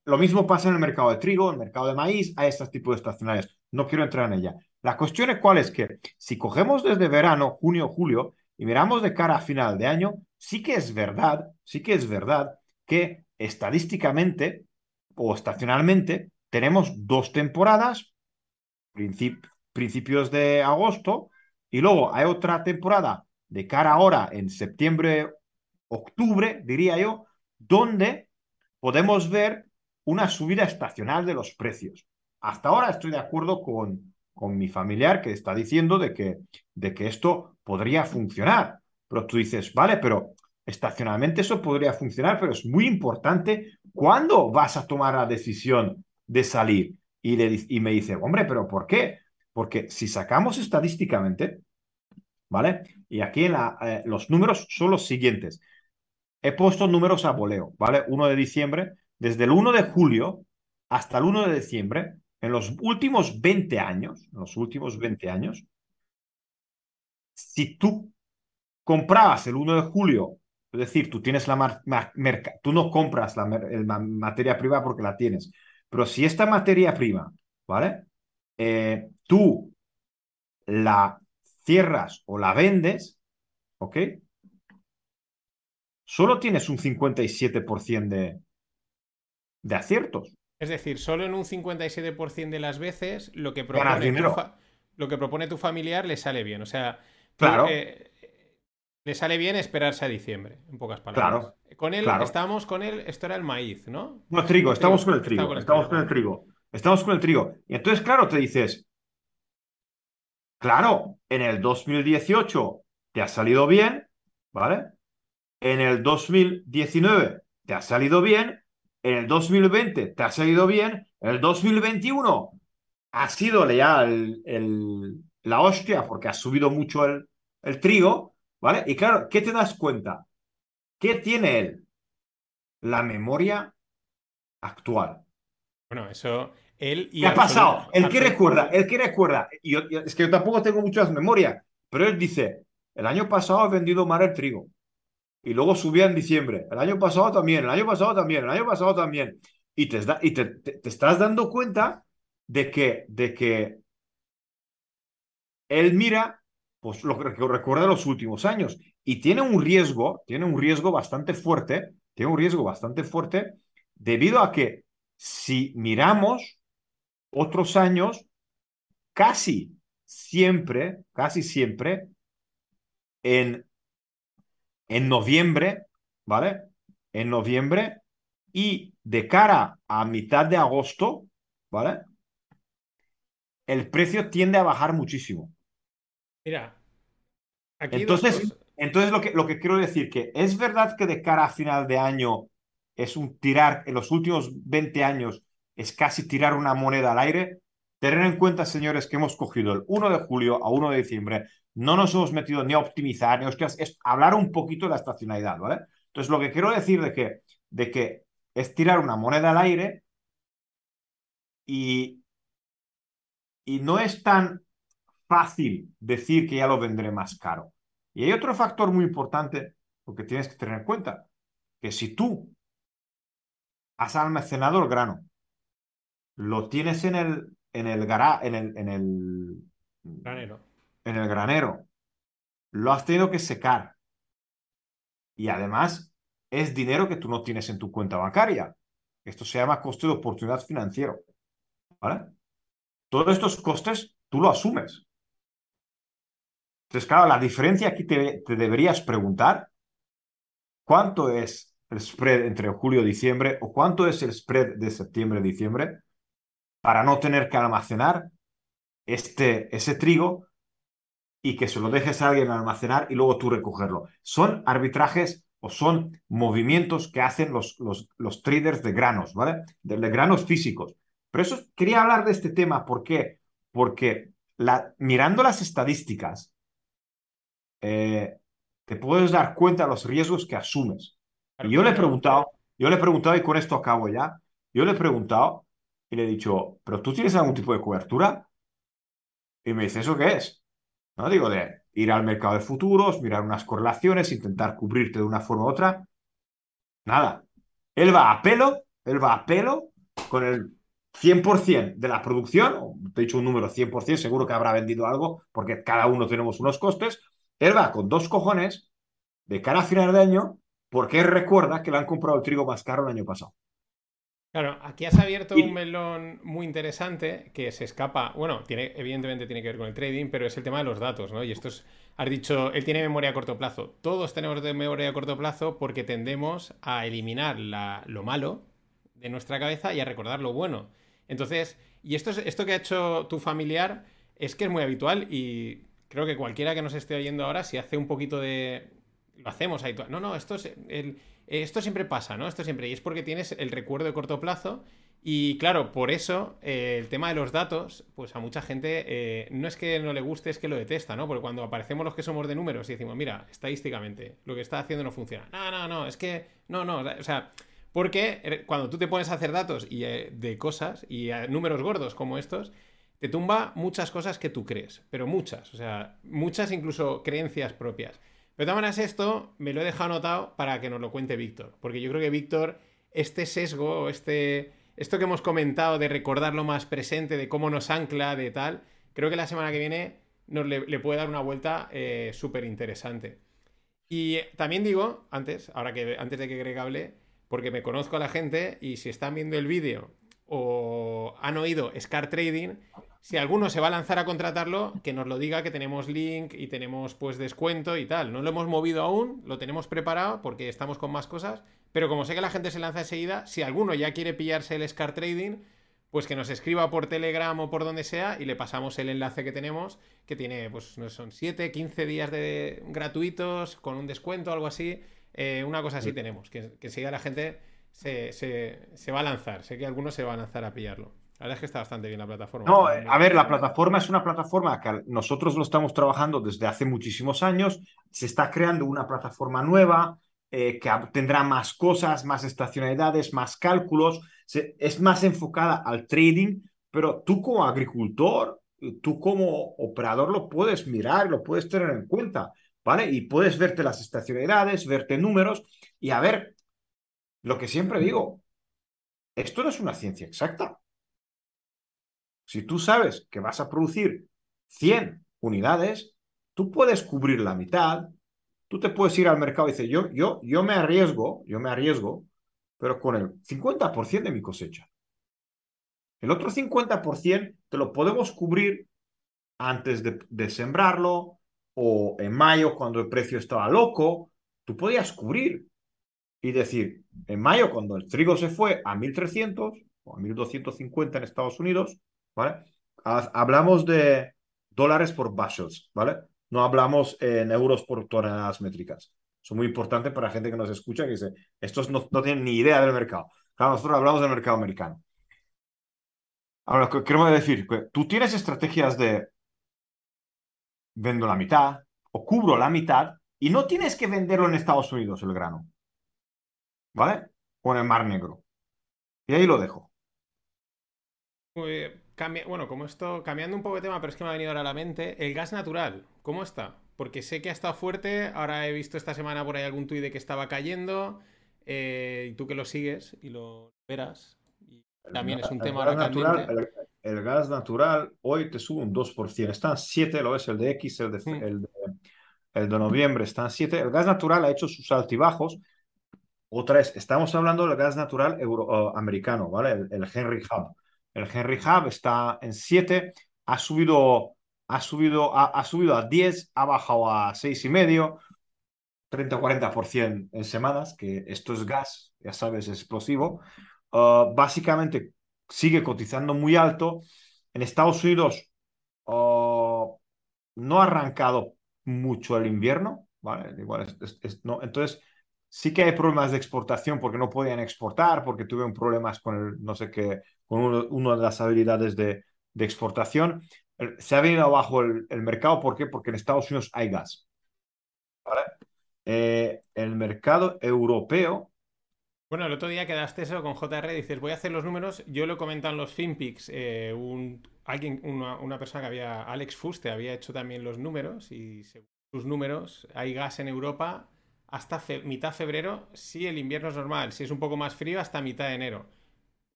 Lo mismo pasa en el mercado de trigo, en el mercado de maíz, a estos tipos de estacionales. No quiero entrar en ella. La cuestión es cuál es que si cogemos desde verano, junio, julio, y miramos de cara a final de año, sí que es verdad, sí que es verdad que estadísticamente o estacionalmente tenemos dos temporadas, principios de agosto, y luego hay otra temporada de cara ahora en septiembre, octubre, diría yo, donde podemos ver una subida estacional de los precios. Hasta ahora estoy de acuerdo con, con mi familiar que está diciendo de que, de que esto podría funcionar. Pero tú dices, vale, pero estacionalmente eso podría funcionar, pero es muy importante cuándo vas a tomar la decisión de salir. Y, y me dice, hombre, pero ¿por qué? Porque si sacamos estadísticamente, ¿vale? Y aquí la, eh, los números son los siguientes. He puesto números a voleo, ¿vale? 1 de diciembre, desde el 1 de julio hasta el 1 de diciembre, en los últimos 20 años, en los últimos 20 años, si tú comprabas el 1 de julio, es decir, tú tienes la merca, tú no compras la, materia prima porque la tienes, pero si esta materia prima, ¿vale? Eh, tú la cierras o la vendes, ¿ok? Solo tienes un 57% de, de aciertos. Es decir, solo en un 57% de las veces lo que propone, tu, lo que propone tu familiar le sale bien. O sea, Claro. Eh, le sale bien esperarse a diciembre, en pocas palabras. Claro. Con él, estábamos con él, esto era el maíz, ¿no? No, trigo, estamos con el trigo. estamos con el trigo. Estamos con el trigo. Y entonces, claro, te dices, claro, en el 2018 te ha salido bien, ¿vale? En el 2019 te ha salido bien, en el 2020 te ha salido bien, en el 2021 ha sido ya el la hostia porque ha subido mucho el, el trigo, ¿vale? Y claro, ¿qué te das cuenta? ¿Qué tiene él? La memoria actual. Bueno, eso él y ¿Qué ha pasado? El que recuerda, el que recuerda. Y es que yo tampoco tengo muchas memorias, pero él dice, el año pasado he vendido mal el trigo. Y luego subía en diciembre. El año pasado también, el año pasado también, el año pasado también. Y te, estás dando cuenta de que, de que él mira pues, lo que recuerda los últimos años y tiene un riesgo, tiene un riesgo bastante fuerte, tiene un riesgo bastante fuerte debido a que si miramos otros años, casi siempre, casi siempre, en, en noviembre, ¿vale? En noviembre y de cara a mitad de agosto, ¿vale? El precio tiende a bajar muchísimo. Mira, aquí entonces, entonces lo que, lo que quiero decir que es verdad que de cara a final de año es un tirar, en los últimos 20 años, es casi tirar una moneda al aire. Tener en cuenta, señores, que hemos cogido el 1 de julio a 1 de diciembre, no nos hemos metido ni a optimizar, ni a es hablar un poquito de la estacionalidad, ¿vale? Entonces, lo que quiero decir de que, de que es tirar una moneda al aire y, y no es tan fácil decir que ya lo vendré más caro. Y hay otro factor muy importante porque tienes que tener en cuenta, que si tú has almacenado el grano, lo tienes en el, en el, en el, en el granero. En el granero, lo has tenido que secar. Y además es dinero que tú no tienes en tu cuenta bancaria. Esto se llama coste de oportunidad financiero. ¿Vale? Todos estos costes tú lo asumes. Entonces, claro, la diferencia aquí te, deberías preguntar, ¿cuánto es el spread entre julio y diciembre o cuánto es el spread de septiembre y diciembre para no tener que almacenar este, ese trigo y que se lo dejes a alguien almacenar y luego tú recogerlo. Son arbitrajes o son movimientos que hacen los, los, los traders de granos, ¿vale? De, granos físicos. Pero eso quería hablar de este tema, ¿por qué? Porque la, mirando las estadísticas, eh, te puedes dar cuenta de los riesgos que asumes. Y yo le he preguntado, yo le he preguntado, y con esto acabo ya, yo le he preguntado y le he dicho, ¿pero tú tienes algún tipo de cobertura? Y me dice, ¿eso qué es? No digo de ir al mercado de futuros, mirar unas correlaciones, intentar cubrirte de una forma u otra. Nada. Él va a pelo, él va a pelo con el 100% de la producción, te he dicho un número 100%, seguro que habrá vendido algo, porque cada uno tenemos unos costes, él va con dos cojones de cara a final de año porque recuerda que le han comprado el trigo más caro el año pasado. Claro, aquí has abierto un melón muy interesante que se escapa, bueno, tiene, evidentemente tiene que ver con el trading, pero es el tema de los datos, ¿no? Y esto es, has dicho, él tiene memoria a corto plazo. Todos tenemos memoria a corto plazo porque tendemos a eliminar lo malo de nuestra cabeza y a recordar lo bueno. Entonces, y esto, es, esto que ha hecho tu familiar es que es muy habitual y creo que cualquiera que nos esté oyendo ahora, si hace un poquito de. Lo hacemos ahí. No, no, esto, es el... esto siempre pasa, ¿no? Esto siempre. Y es porque tienes el recuerdo de corto plazo. Y claro, por eso eh, el tema de los datos, pues a mucha gente eh, no es que no le guste, es que lo detesta, ¿no? Porque cuando aparecemos los que somos de números y decimos, mira, estadísticamente, lo que está haciendo no funciona. No, no, no, es que. No, no, o sea. Porque eh, cuando tú te pones a hacer datos y, de cosas y números gordos como estos, te tumba muchas cosas que tú crees, pero muchas, o sea, muchas incluso creencias propias. Pero de todas maneras esto me lo he dejado anotado para que nos lo cuente Víctor, porque yo creo que Víctor, este sesgo, este, esto que hemos comentado de recordarlo más presente, de cómo nos ancla, de tal, creo que la semana que viene nos le, puede dar una vuelta eh, súper interesante. Y también digo, antes, ahora que antes de que Greg hable, porque me conozco a la gente y si están viendo el vídeo o han oído Scar Trading, si alguno se va a lanzar a contratarlo, que nos lo diga, que tenemos link y tenemos pues descuento y tal. No lo hemos movido aún, lo tenemos preparado porque estamos con más cosas, pero como sé que la gente se lanza enseguida, si alguno ya quiere pillarse el Scar Trading, pues que nos escriba por Telegram o por donde sea y le pasamos el enlace que tenemos, que tiene, pues no son 7, 15 días de gratuitos, con un descuento, algo así. Eh, una cosa así tenemos, que, que enseguida la gente se, va a lanzar. Sé que algunos se van a lanzar a pillarlo. La verdad es que está bastante bien la plataforma. No, a ver, la plataforma es una plataforma que nosotros lo estamos trabajando desde hace muchísimos años. Se está creando una plataforma nueva eh, que tendrá más cosas, más estacionalidades, más cálculos. es más enfocada al trading, pero tú como agricultor, tú como operador lo puedes mirar, lo puedes tener en cuenta, ¿vale? Y puedes verte las estacionalidades, verte números y a ver, lo que siempre digo, esto no es una ciencia exacta. Si tú sabes que vas a producir 100 unidades, tú puedes cubrir la mitad, tú te puedes ir al mercado y decir, yo, yo, yo me arriesgo, yo me arriesgo, pero con el 50% de mi cosecha. El otro 50% te lo podemos cubrir antes de, de, sembrarlo o en mayo cuando el precio estaba loco, tú podías cubrir y decir, en mayo, cuando el trigo se fue a 1.300 o a 1.250 en Estados Unidos, ¿vale? Hablamos de dólares por bushels, ¿vale? No hablamos en euros por toneladas métricas. Eso es muy importante para la gente que nos escucha, que dice, estos no, no tienen ni idea del mercado. Claro, nosotros hablamos del mercado americano. Ahora, ¿qué queremos decir? Que tú tienes estrategias de vendo la mitad o cubro la mitad y no tienes que venderlo en Estados Unidos el grano. ¿Vale? O en el Mar Negro. Y ahí lo dejo. Pues, cambia- bueno, como esto, cambiando un poco de tema, pero es que me ha venido ahora a la mente, el gas natural, ¿cómo está? Porque sé que ha estado fuerte, ahora he visto esta semana por ahí algún tuit de que estaba cayendo, eh, y tú que lo sigues y lo verás, y también es un El tema ahora natural, el, el gas natural hoy te sube un 2%. Están 7, lo ves, el de X, el de, Mm. el de, el de noviembre están 7. El gas natural ha hecho sus altibajos. Otra vez, estamos hablando del gas natural euro- eh, americano, ¿vale? El, el Henry Hub. El Henry Hub está en 7, ha subido, ha subido, ha, ha subido a 10, ha bajado a 6,5, 30-40% en semanas, que esto es gas, ya sabes, es explosivo. Uh, básicamente sigue cotizando muy alto. En Estados Unidos uh, no ha arrancado mucho el invierno, ¿vale? Igual es- es- es- no. Entonces, sí que hay problemas de exportación porque no podían exportar, porque tuvieron problemas con el, no sé qué, con una de las habilidades de, exportación. El- Se ha venido abajo el, mercado, ¿por qué? Porque en Estados Unidos hay gas. Eh, el mercado europeo Bueno, el otro día quedaste eso con JR, dices, voy a hacer los números, yo lo en los FinPix, eh, alguien, una, una persona que había, Alex Fuste, había hecho también los números, y según sus números, hay gas en Europa hasta fe- mitad de febrero, si el invierno es normal, si es un poco más frío, hasta mitad de enero.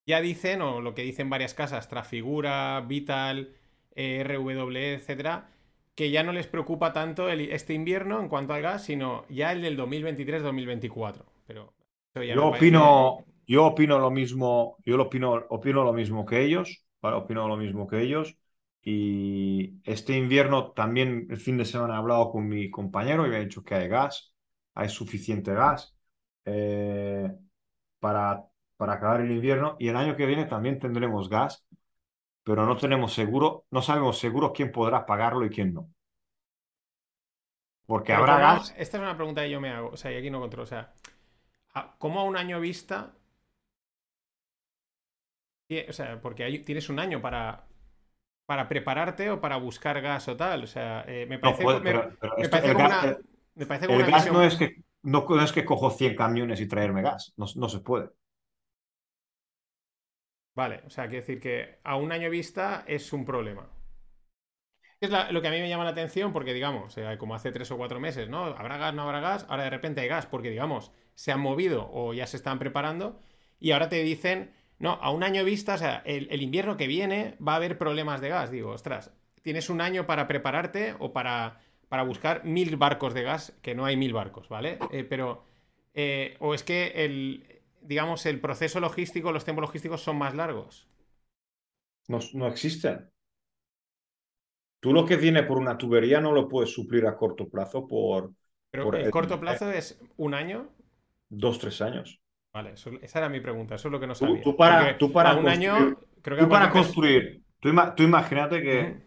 Ya dicen, o lo que dicen varias casas, Trafigura, Vital, eh, RWE, etcétera, que ya no les preocupa tanto el- este invierno en cuanto al gas, sino ya el del 2023-2024. Pero Yo opino, yo opino lo mismo, yo lo opino, opino lo mismo que ellos, ¿vale? Opino lo mismo que ellos. Y este invierno también el fin de semana he hablado con mi compañero y me ha dicho que hay gas, hay suficiente gas eh, para, para acabar el invierno. Y el año que viene también tendremos gas, pero no tenemos seguro, no sabemos seguro quién podrá pagarlo y quién no. Porque Pero habrá ¿cómo- gas. Esta es una pregunta que yo me hago, o sea, y aquí no controlo, o sea, ¿a- ¿cómo a un año vista? O sea, porque hay- tienes un año para, para prepararte o para buscar gas o tal, o sea, eh, me No parece, puede, me, pero- pero me esto- parece el como gas- una, me parece como El gas no es que, no, no es que cojo 100 camiones y traerme gas, no, no se puede. Vale, o sea, quiero decir que a un año vista es un problema. Es la- lo que a mí me llama la atención porque, digamos, eh, como hace tres o cuatro meses, ¿no? ¿Habrá gas, no habrá gas? Ahora de repente hay gas porque, digamos, se han movido o ya se están preparando y ahora te dicen, no, a un año vista, o sea, el, el invierno que viene va a haber problemas de gas. Digo, ostras, tienes un año para prepararte o para, para buscar mil barcos de gas, que no hay mil barcos, ¿vale? Eh, pero, eh, o es que el, digamos, el proceso logístico, los tiempos logísticos son más largos. No, no existen. Tú lo que viene por una tubería no lo puedes suplir a corto plazo por, Pero por el el- corto plazo es un año. dos, tres años. Vale, eso- esa era mi pregunta, eso es lo que no sabía. tú para- tú para un año, construir- creo que Tú para construir, tú, ima- tú imagínate que.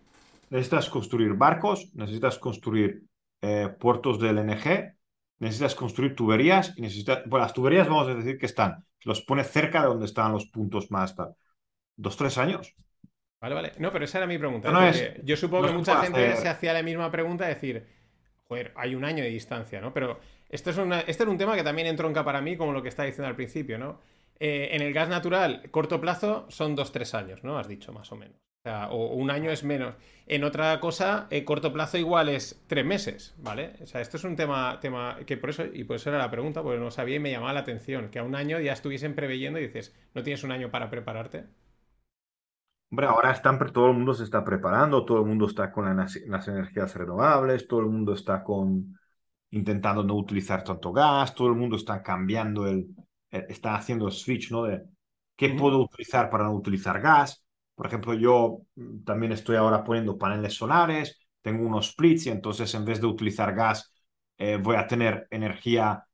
Necesitas construir barcos, necesitas construir eh, puertos de LNG, necesitas construir tuberías y necesitas, bueno, las tuberías vamos a decir que están, los pones cerca de donde están los puntos más tal. Dos, tres años. Vale, vale. No, pero esa era mi pregunta. No, ¿eh? es- yo supongo no que mucha gente hacer- se hacía la misma pregunta, decir, joder, hay un año de distancia, ¿no? Pero esto es una, este era un tema que también entronca para mí, como lo que está diciendo al principio, ¿no? Eh, en el gas natural, corto plazo son dos, tres años, ¿no? Has dicho, más o menos. O, sea, o un año es menos. En otra cosa, eh, corto plazo igual es tres meses, ¿vale? O sea, esto es un tema, tema que por eso, y por eso era la pregunta, porque no sabía y me llamaba la atención, que a un año ya estuviesen preveyendo y dices, ¿no tienes un año para prepararte? Hombre, ahora están, todo el mundo se está preparando, todo el mundo está con las, las energías renovables, todo el mundo está con intentando no utilizar tanto gas, todo el mundo está cambiando el, el- está haciendo el switch, ¿no? De qué puedo utilizar para no utilizar gas. Por ejemplo, yo mm, también estoy ahora poniendo paneles solares, tengo unos splits y entonces en vez de utilizar gas, eh, voy a tener energía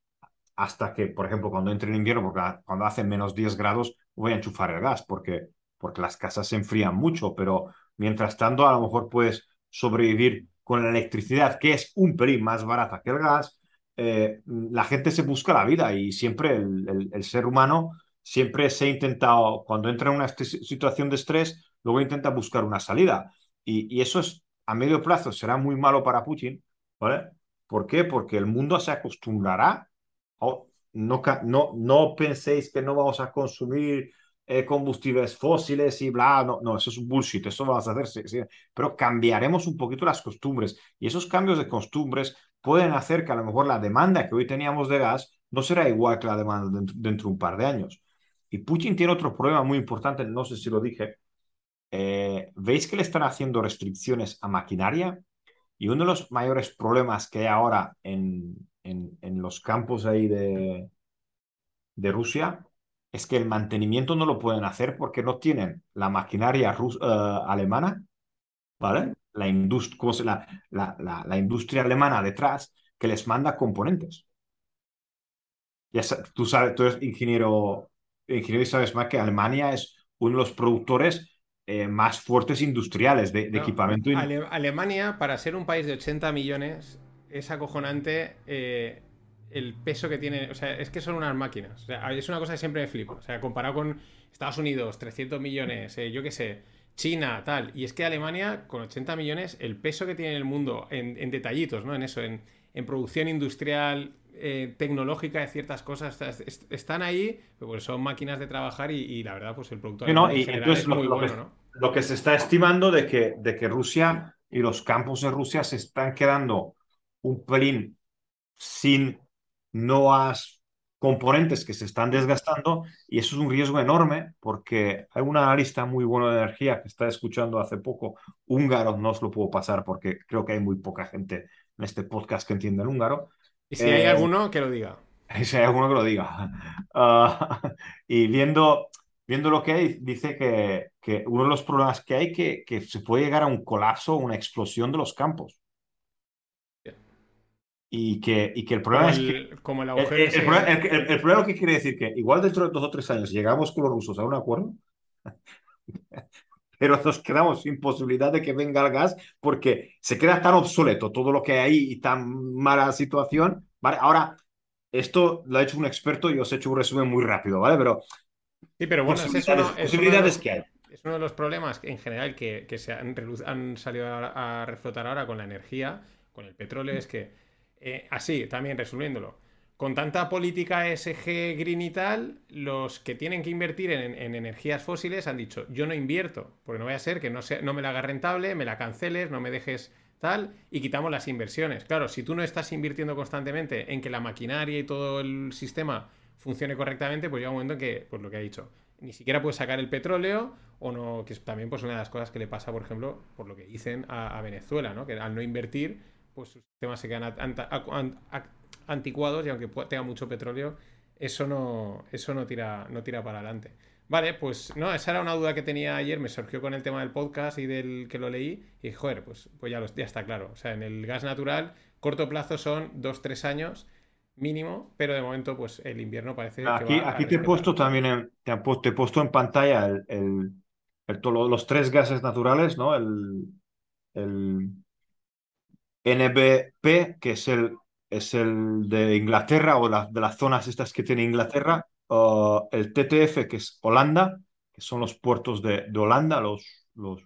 hasta que, por ejemplo, cuando entre el invierno, porque cuando hace menos 10 grados, voy a enchufar el gas, porque, porque las casas se enfrían mucho, pero mientras tanto, a lo mejor puedes sobrevivir con la electricidad, que es un pelín más barata que el gas, eh, la gente se busca la vida y siempre el, ser humano siempre se ha intentado, cuando entra en una situación de estrés, luego intenta buscar una salida. Y, eso es a medio plazo será muy malo para Putin, ¿vale? ¿Por qué? Porque el mundo se acostumbrará. no, no, no penséis que no vamos a consumir eh, combustibles fósiles y bla, no, no, eso es un bullshit, eso vamos a hacer, sí, pero cambiaremos un poquito las costumbres y esos cambios de costumbres pueden hacer que a lo mejor la demanda que hoy teníamos de gas no será igual que la demanda dentro, de un par de años. Y Putin tiene otro problema muy importante, no sé si lo dije. Eh, ¿Veis que le están haciendo restricciones a maquinaria? Y uno de los mayores problemas que hay ahora en, en, en los campos ahí de, de Rusia es que el mantenimiento no lo pueden hacer porque no tienen la maquinaria uh, alemana, ¿vale? La, la, la, la, industria alemana detrás que les manda componentes. Ya tú sabes, tú eres ingeniero, ingeniero y sabes más que Alemania es uno de los productores eh, más fuertes industriales de, equipamiento. Alemania, para ser un país de 80 millones, es acojonante eh, el peso que tiene. O sea, es que son unas máquinas. O sea, es una cosa que siempre me flipo. O sea, comparado con Estados Unidos, 300 millones, eh, yo qué sé, China, tal. Y es que Alemania, con 80 millones, el peso que tiene en el mundo, en, detallitos, ¿no? En eso, en, producción industrial, eh, tecnológica de ciertas cosas, están ahí, pues son máquinas de trabajar y, la verdad, pues el producto no, y es muy lo, bueno, que, ¿no? Lo que se está estimando de que, de que Rusia y los campos de Rusia se están quedando un pelín sin no has componentes que se están desgastando y eso es un riesgo enorme porque hay un analista muy bueno de energía que está escuchando hace poco húngaro, no os lo puedo pasar porque creo que hay muy poca gente en este podcast que entiende el húngaro. Y si hay eh, alguno, que lo diga. Y si hay alguno que lo diga. Y viendo, viendo lo que hay, dice que, que uno de los problemas que hay que, que se puede llegar a un colapso, una explosión de los campos y que, y que el problema es que. Como el, agujero el, problema, el, problema que quiere decir que igual dentro de dos o tres años llegamos con los rusos a un acuerdo, pero nos quedamos sin posibilidad de que venga el gas porque se queda tan obsoleto todo lo que hay ahí y tan mala situación. ¿vale? Ahora, esto lo ha hecho un experto y os he hecho un resumen muy rápido, ¿vale? Pero. Sí, pero bueno, posibilidades, que hay. Es uno de los problemas en general que, que se han, han salido a, a reflotar ahora con la energía, con el petróleo, es que eh, así, también resumiéndolo. Con tanta política SG green y tal, los que tienen que invertir en, energías fósiles han dicho, yo no invierto, porque no voy a ser que no, no me la haga rentable, me la canceles, no me dejes tal, y quitamos las inversiones. Claro, si tú no estás invirtiendo constantemente en que la maquinaria y todo el sistema funcione correctamente, pues llega un momento en que, pues lo que ha dicho, ni siquiera puedes sacar el petróleo o no, que es también pues una de las cosas que le pasa, por ejemplo, por lo que dicen a, a Venezuela, ¿no? Que al no invertir pues sus sistemas se quedan anticuados y aunque tenga mucho petróleo, eso no, eso no tira, no tira para adelante. Vale, pues no, esa era una duda que tenía ayer, me surgió con el tema del podcast y del que lo leí, y joder, pues, pues ya, ya está claro. O sea, en el gas natural, corto plazo son dos, tres años mínimo, pero de momento, pues el invierno parece aquí, que va Aquí te he puesto también, te, he puesto en pantalla el, los tres gases naturales, ¿no? El, el NBP, que es el, es el de Inglaterra o de las zonas estas que tiene Inglaterra, el TTF, que es Holanda, que son los puertos de, Holanda, los, los,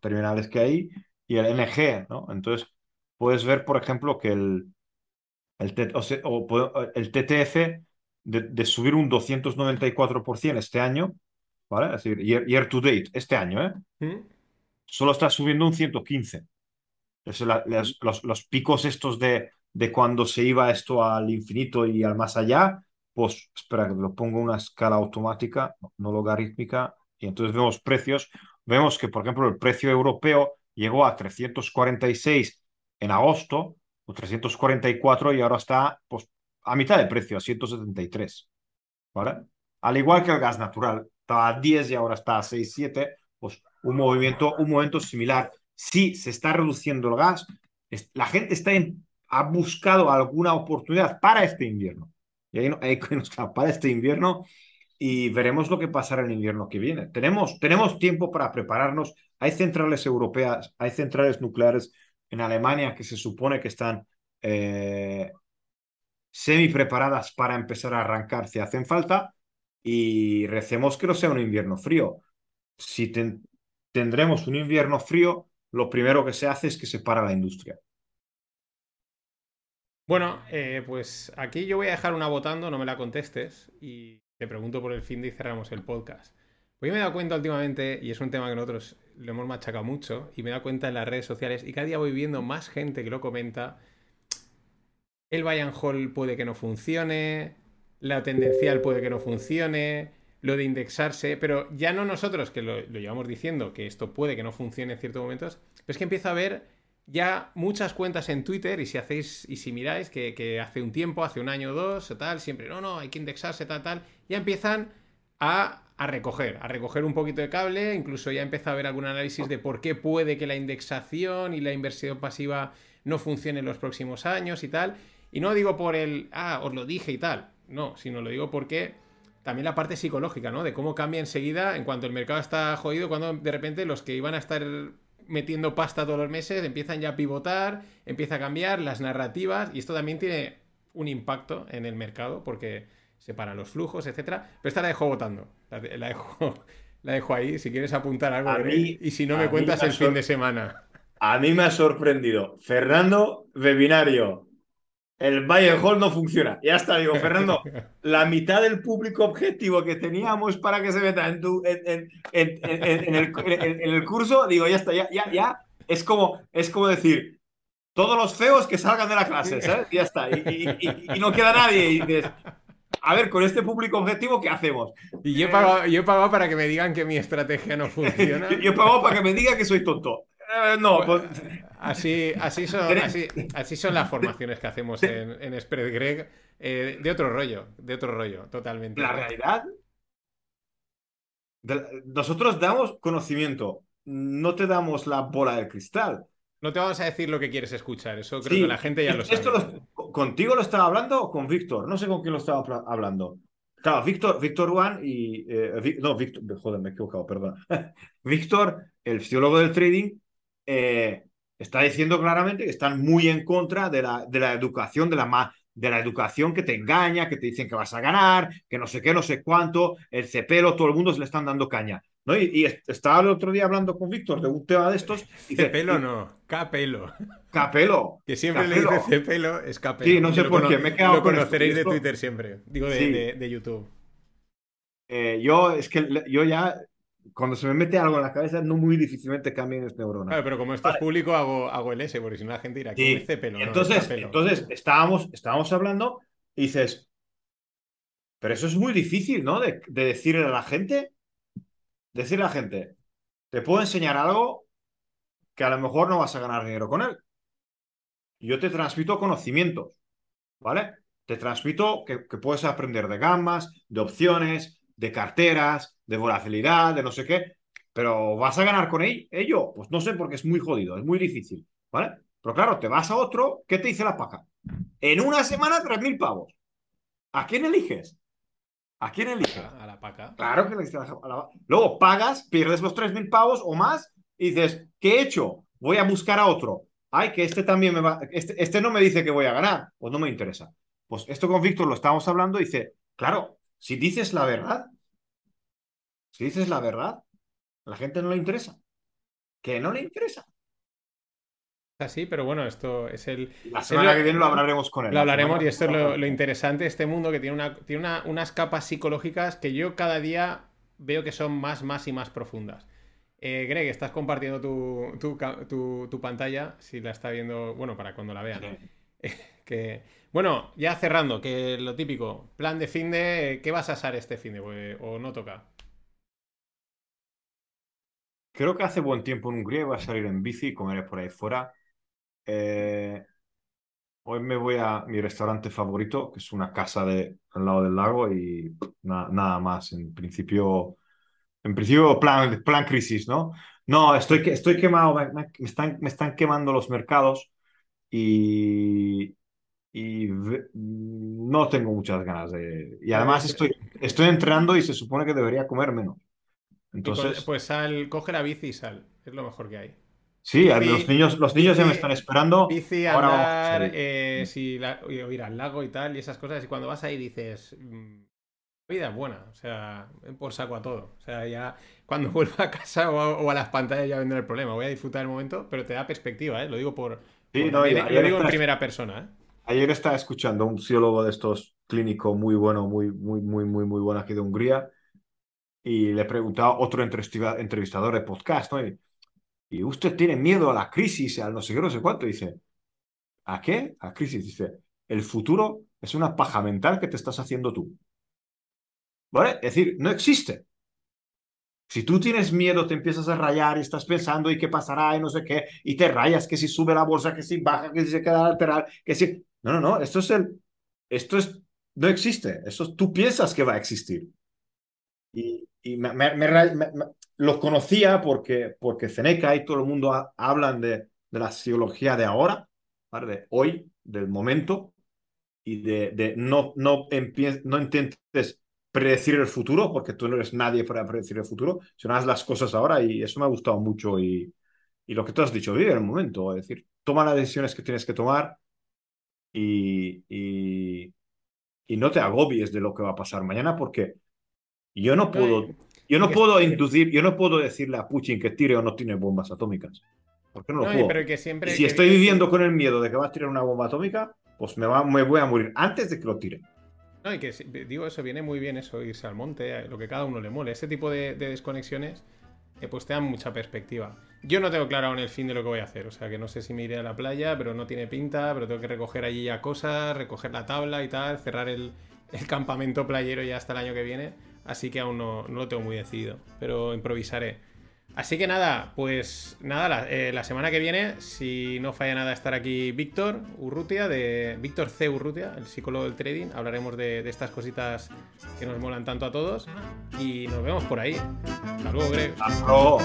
terminales que hay, y el NG, ¿no? Entonces, puedes ver, por ejemplo, que el, el, el TTF de, subir un 294% este año, ¿vale? Es decir, year, to date, este año, ¿eh? ¿Mm? Solo está subiendo un 115 los, picos estos de, de cuando se iba esto al infinito y al más allá, pues espera que lo pongo una escala automática, no logarítmica, y entonces vemos precios. Vemos que, por ejemplo, el precio europeo llegó a 346 en agosto, o 344, y ahora está pues, a mitad de precio, a 173. ¿Vale? Al igual que el gas natural, estaba a 10 y ahora está a 6, 7, pues un movimiento, un momento similar sí se está reduciendo el gas, la gente está ha buscado alguna oportunidad para este invierno. Y ahí, ahí está, para este invierno y veremos lo que pasará el invierno que viene. Tenemos, tenemos tiempo para prepararnos. Hay centrales europeas, hay centrales nucleares en Alemania que se supone que están, eh, semi preparadas para empezar a arrancar si hacen falta y recemos que no sea un invierno frío. Si tendremos un invierno frío, lo primero que se hace es que se para la industria. Bueno, eh, pues aquí yo voy a dejar una votando, no me la contestes y te pregunto por el fin de y cerramos el podcast. Pues me he dado cuenta últimamente, y es un tema que nosotros lo hemos machacado mucho, y me he dado cuenta en las redes sociales, y cada día voy viendo más gente que lo comenta. El and hold puede que no funcione, la tendencial puede que no funcione, lo de indexarse, pero ya no nosotros que lo, llevamos diciendo que esto puede que no funcione en ciertos momentos, pero es que empiezo a ver ya muchas cuentas en Twitter y si hacéis y si miráis que, hace un tiempo, hace un año o dos o tal, siempre no, no, hay que indexarse, tal, tal, ya empiezan a, recoger, a recoger un poquito de cable, incluso ya empieza a ver algún análisis de por qué puede que la indexación y la inversión pasiva no funcione en los próximos años y tal. Y no digo por el, ah, os lo dije y tal, no, sino lo digo porque también la parte psicológica, ¿no? De cómo cambia enseguida en cuanto el mercado está jodido, cuando de repente los que iban a estar metiendo pasta todos los meses empiezan ya a pivotar, empieza a cambiar las narrativas y esto también tiene un impacto en el mercado porque separa los flujos, etcétera. Pero esta la dejo votando. La, dejo, la dejo ahí. Si quieres apuntar algo, y si no me cuentas el fin de semana. A mí me ha sorprendido. Fernando, webinario. El and hold no funciona. Ya está, digo, Fernando, la mitad del público objetivo que teníamos para que se meta en, tu, en, el, curso, digo, ya está, ya, ya, ya. Es como, es como decir, todos los feos que salgan de la clase, ¿sabes? Ya está. Y, y no queda nadie. Y dices, a ver, con este público objetivo, ¿qué hacemos? Y yo he pagado, yo he pagado para que me digan que mi estrategia no funciona. yo he pagado para que me digan que soy tonto. Eh, no, pues... así, así, son, así, son las formaciones que hacemos en, en Spread Greg. Eh, de otro rollo, de otro rollo, totalmente. La realidad. nosotros damos conocimiento, no te damos la bola de cristal. No te vamos a decir lo que quieres escuchar, eso creo que la gente ya lo sabe. Esto ¿Contigo lo estaba hablando o con Víctor? No sé con quién lo estaba hablando. Claro, Víctor, Víctor Juan y. Eh, no, Víctor, joder, me he equivocado, perdón. Víctor, el fisiólogo del trading, eh, está diciendo claramente que están muy en contra de la, de la educación, de la, de la educación que te engaña, que te dicen que vas a ganar, que no sé qué, no sé cuánto, el cepelo, todo el mundo se le están dando caña. Y, estaba el otro día hablando con Víctor de un tema de estos. Y Cepelo no, Capelo. Capelo. Que siempre le dice Cepelo, es Capelo. Sí, no sé por qué, me he quedado Lo conoceréis de Twitter siempre, digo de, YouTube. Eh, yo, es que yo ya, cuando se me mete algo en la cabeza, no muy difícilmente cambian es neurona. Claro, pero como esto es público, hago, hago el S, porque si no la gente dirá, ¿qué es Cepelo? Entonces, entonces estábamos, estábamos hablando y dices, pero eso es muy difícil, ¿no? De, de decirle a la gente decirle a la gente, te puedo enseñar algo que a lo mejor no vas a ganar dinero con él. Yo te transmito conocimientos, ¿vale? Te transmito que, puedes aprender de gamas, de opciones, de carteras, de volatilidad, de no sé qué, pero ¿vas a ganar con ello? Pues no sé porque es muy jodido, es muy difícil, ¿vale? Pero claro, te vas a otro, ¿qué te dice la paca? En una semana, 3.000 pavos. ¿A quién eliges? ¿A quién elige? A la paca. Claro que le a la Luego pagas, pierdes los 3.000 pavos o más y dices, ¿qué he hecho? Voy a buscar a otro. Ay, que este también me va. Este, este no me dice que voy a ganar. Pues no me interesa. Pues esto con Víctor lo estamos hablando y dice, claro, si dices la verdad, si dices la verdad, a la gente no le interesa. Que no le interesa así, pero bueno, esto es el... La semana que viene lo hablaremos con él. Lo hablaremos y esto es lo, interesante de este mundo que tiene, una, tiene unas capas psicológicas que yo cada día veo que son más, más y más profundas. Eh, Greg, estás compartiendo tu, pantalla, si la está viendo, bueno, para cuando la vean. bueno, ya cerrando, que lo típico, plan de fin de, ¿qué vas a hacer este fin de o no toca? Creo que hace buen tiempo en Hungría voy a salir en bici y comeré por ahí fuera. Eh, hoy me voy a mi restaurante favorito, que es una casa al lado del lago y nada más. En principio, en principio plan, plan crisis, ¿no? No, estoy, estoy quemado, me, están, me están quemando los mercados y, y no tengo muchas ganas de... Y además estoy, estoy entrenando y se supone que debería comer menos. Entonces... Pues sal, coge la bici y sal, es lo mejor que hay. Sí, los niños, los niños ya me están esperando. Bici, andar, eh, si ir al lago y tal, y esas cosas. Y cuando vas ahí dices, mm, la vida es buena, o sea, por saco a todo. O sea, ya cuando vuelva a casa o a, las pantallas ya vendrá el problema. Voy a disfrutar el momento, pero te da perspectiva, ¿eh? Lo digo por... Sí, lo digo en primera persona, ¿eh? Ayer estaba escuchando a un psicólogo de estos clínicos muy bueno, muy, muy, muy, muy, muy bueno aquí de Hungría, y le preguntaba a otro entrevistador de podcast. Y, usted tiene miedo a la crisis, a no sé qué, no sé cuánto. dice, ¿a qué? A crisis. Dice, el futuro es una paja mental que te estás haciendo tú. ¿Vale? Es decir, no existe. Si tú tienes miedo, te empiezas a rayar y estás pensando y qué pasará y no sé qué, y te rayas que si sube la bolsa, que si baja, que si se queda lateral, que si... No, no, no, esto es el... Esto es... No existe. Eso tú piensas que va a existir. Y, y me, lo conocía porque, porque Seneca y todo el mundo hablan de, de, la psicología de ahora, de hoy, del momento, y de, de no, no, no intentes predecir el futuro, porque tú no eres nadie para predecir el futuro, sino haz las cosas ahora y eso me ha gustado mucho y, y lo que tú has dicho, vive el momento, es decir, toma las decisiones que tienes que tomar y, y, y no te agobies de lo que va a pasar mañana porque yo no puedo, yo no puedo inducir, yo no puedo decirle a Putin que tire o no tiene bombas atómicas. Porque no lo puedo. Pero que siempre, si estoy viviendo con el miedo de que va a tirar una bomba atómica, pues me, va, me voy a morir antes de que lo tire. No, y que digo eso, viene muy bien eso, irse al monte, lo que cada uno le mole. Ese tipo de, desconexiones, pues te dan mucha perspectiva. Yo no tengo claro aún el fin de lo que voy a hacer, o sea que no sé si me iré a la playa, pero no tiene pinta, pero tengo que recoger allí ya cosas, recoger la tabla y tal, cerrar el, el campamento playero ya hasta el año que viene. Así que aún no, lo tengo muy decidido, pero improvisaré. Así que nada, pues nada, eh, la, semana que viene, si no falla nada, estar aquí Víctor Urrutia, de Víctor C. Urrutia, el psicólogo del trading. Hablaremos de, de, estas cositas que nos molan tanto a todos. Y nos vemos por ahí. Hasta luego, Greg. Hasta luego.